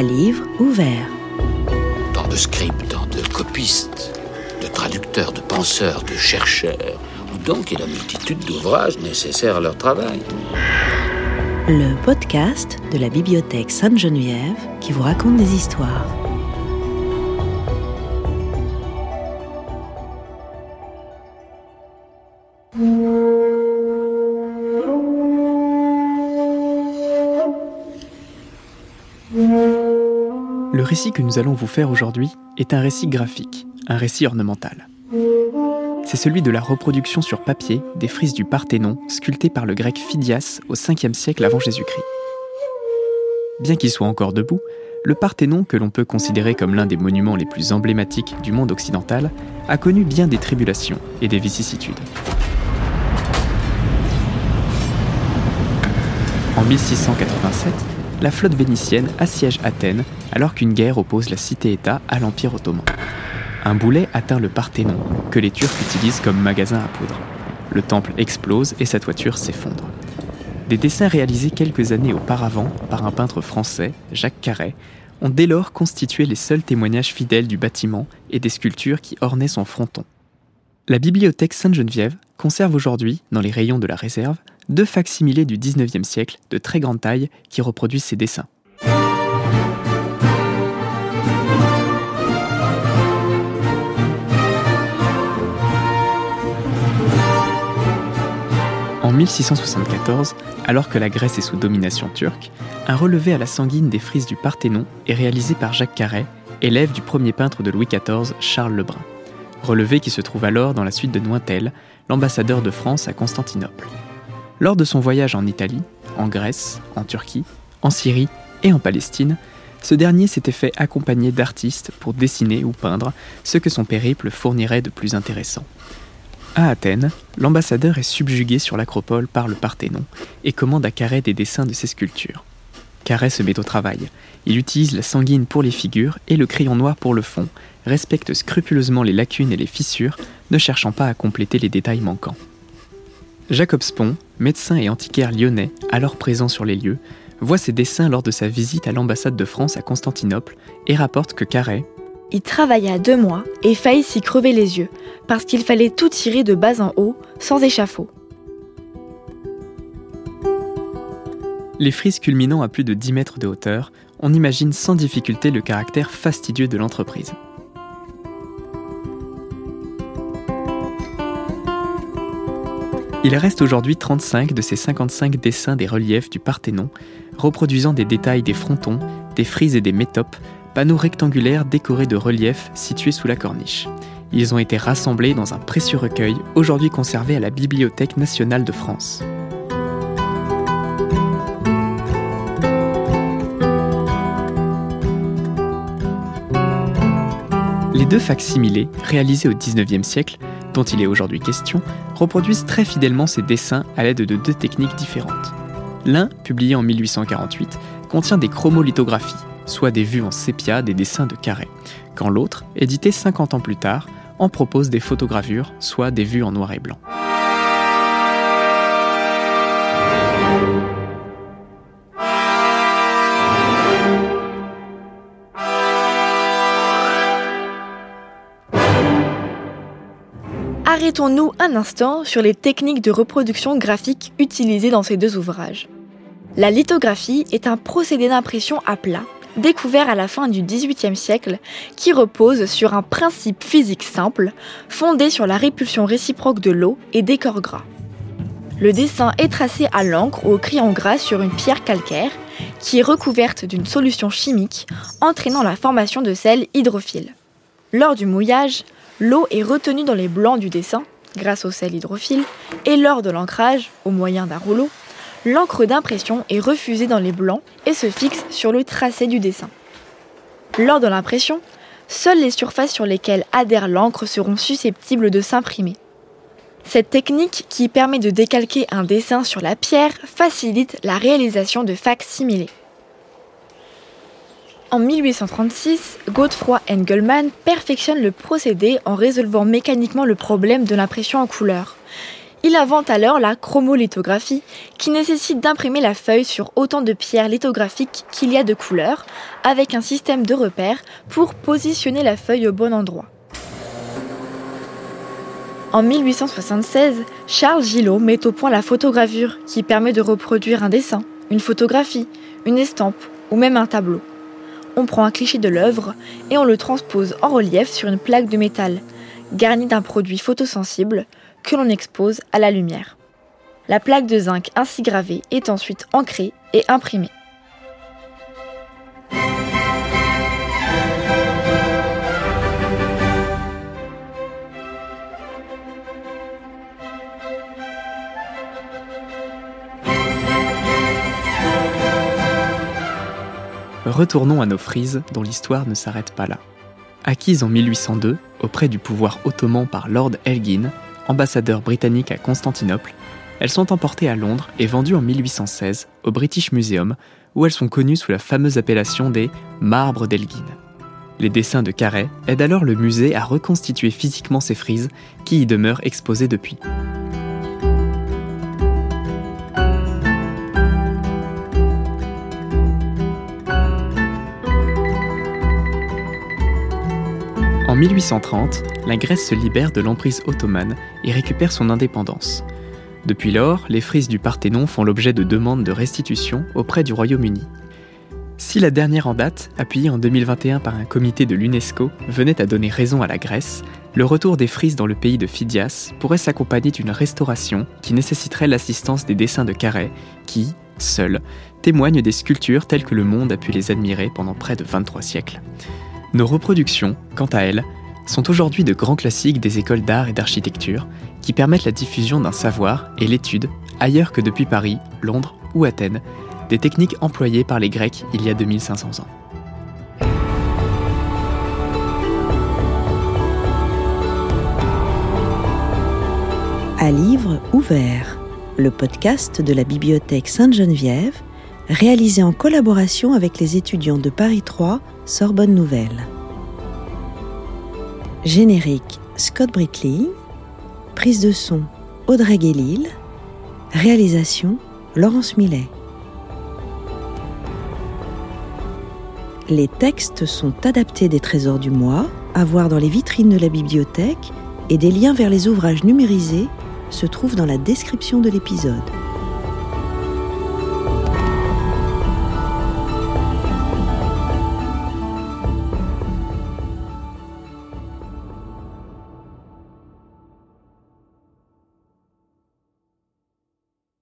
à livre ouvert. Tant de scripts, de copistes, de traducteurs, de penseurs, de chercheurs, ou donc il y a la multitude d'ouvrages nécessaires à leur travail. Le podcast de la bibliothèque Sainte-Geneviève qui vous raconte des histoires. Récit que nous allons vous faire aujourd'hui est un récit graphique, un récit ornemental. C'est celui de la reproduction sur papier des frises du Parthénon sculptées par le grec Phidias au 5e siècle avant Jésus-Christ. Bien qu'il soit encore debout, le Parthénon, que l'on peut considérer comme l'un des monuments les plus emblématiques du monde occidental, a connu bien des tribulations et des vicissitudes. En 1687, la flotte vénitienne assiège Athènes alors qu'une guerre oppose la cité-État à l'Empire ottoman. Un boulet atteint le Parthénon, que les Turcs utilisent comme magasin à poudre. Le temple explose et sa toiture s'effondre. Des dessins réalisés quelques années auparavant par un peintre français, Jacques Carret, ont dès lors constitué les seuls témoignages fidèles du bâtiment et des sculptures qui ornaient son fronton. La bibliothèque Sainte-Geneviève conserve aujourd'hui, dans les rayons de la réserve, deux facsimilés du 19e siècle de très grande taille qui reproduisent ces dessins. En 1674, alors que la Grèce est sous domination turque, un relevé à la sanguine des frises du Parthénon est réalisé par Jacques Carret, élève du premier peintre de Louis XIV, Charles Lebrun. Relevé qui se trouve alors dans la suite de Nointel, l'ambassadeur de France à Constantinople. Lors de son voyage en Italie, en Grèce, en Turquie, en Syrie et en Palestine, ce dernier s'était fait accompagner d'artistes pour dessiner ou peindre ce que son périple fournirait de plus intéressant. À Athènes, l'ambassadeur est subjugué sur l'acropole par le Parthénon et commande à Carré des dessins de ses sculptures. Carré se met au travail. Il utilise la sanguine pour les figures et le crayon noir pour le fond, respecte scrupuleusement les lacunes et les fissures, ne cherchant pas à compléter les détails manquants. Jacob Spon, médecin et antiquaire lyonnais, alors présent sur les lieux, voit ses dessins lors de sa visite à l'ambassade de France à Constantinople et rapporte que Carré Il travailla deux mois et faillit s'y crever les yeux, parce qu'il fallait tout tirer de bas en haut, sans échafaud. Les frises culminant à plus de 10 mètres de hauteur, on imagine sans difficulté le caractère fastidieux de l'entreprise. Il reste aujourd'hui 35 de ces 55 dessins des reliefs du Parthénon, reproduisant des détails des frontons, des frises et des métopes, panneaux rectangulaires décorés de reliefs situés sous la corniche. Ils ont été rassemblés dans un précieux recueil, aujourd'hui conservé à la Bibliothèque nationale de France. Les deux facsimilés, réalisés au XIXe siècle, dont il est aujourd'hui question, reproduisent très fidèlement ces dessins à l'aide de deux techniques différentes. L'un, publié en 1848, contient des chromolithographies, soit des vues en sépia des dessins de carré, quand l'autre, édité 50 ans plus tard, en propose des photogravures, soit des vues en noir et blanc. Arrêtons-nous un instant sur les techniques de reproduction graphique utilisées dans ces deux ouvrages. La lithographie est un procédé d'impression à plat, découvert à la fin du XVIIIe siècle, qui repose sur un principe physique simple, fondé sur la répulsion réciproque de l'eau et des corps gras. Le dessin est tracé à l'encre ou au crayon gras sur une pierre calcaire, qui est recouverte d'une solution chimique, entraînant la formation de sels hydrophiles. Lors du mouillage, l'eau est retenue dans les blancs du dessin, grâce au sel hydrophile, et lors de l'ancrage, au moyen d'un rouleau, l'encre d'impression est refusée dans les blancs et se fixe sur le tracé du dessin. Lors de l'impression, seules les surfaces sur lesquelles adhère l'encre seront susceptibles de s'imprimer. Cette technique, qui permet de décalquer un dessin sur la pierre, facilite la réalisation de facsimilés. En 1836, Godefroy Engelmann perfectionne le procédé en résolvant mécaniquement le problème de l'impression en couleur. Il invente alors la chromolithographie, qui nécessite d'imprimer la feuille sur autant de pierres lithographiques qu'il y a de couleurs, avec un système de repères pour positionner la feuille au bon endroit. En 1876, Charles Gillot met au point la photogravure, qui permet de reproduire un dessin, une photographie, une estampe ou même un tableau. On prend un cliché de l'œuvre et on le transpose en relief sur une plaque de métal, garnie d'un produit photosensible que l'on expose à la lumière. La plaque de zinc ainsi gravée est ensuite ancrée et imprimée. Retournons à nos frises dont l'histoire ne s'arrête pas là. Acquises en 1802 auprès du pouvoir ottoman par Lord Elgin, ambassadeur britannique à Constantinople, elles sont emportées à Londres et vendues en 1816 au British Museum, où elles sont connues sous la fameuse appellation des marbres d'Elgin. Les dessins de Carré aident alors le musée à reconstituer physiquement ces frises qui y demeurent exposées depuis. 1830, la Grèce se libère de l'emprise ottomane et récupère son indépendance. Depuis lors, les frises du Parthénon font l'objet de demandes de restitution auprès du Royaume-Uni. Si la dernière en date, appuyée en 2021 par un comité de l'UNESCO, venait à donner raison à la Grèce, le retour des frises dans le pays de Phidias pourrait s'accompagner d'une restauration qui nécessiterait l'assistance des dessins de Carré, qui, seuls, témoignent des sculptures telles que le monde a pu les admirer pendant près de 23 siècles. Nos reproductions, quant à elles, sont aujourd'hui de grands classiques des écoles d'art et d'architecture qui permettent la diffusion d'un savoir et l'étude, ailleurs que depuis Paris, Londres ou Athènes, des techniques employées par les Grecs il y a 2500 ans. À livre ouvert, le podcast de la bibliothèque Sainte-Geneviève, réalisé en collaboration avec les étudiants de Paris 3 Sorbonne Nouvelle. Générique Scott Britley. Prise de son Audrey Guélil. Réalisation Laurence Millet. Les textes sont adaptés des trésors du mois, à voir dans les vitrines de la bibliothèque, et des liens vers les ouvrages numérisés se trouvent dans la description de l'épisode.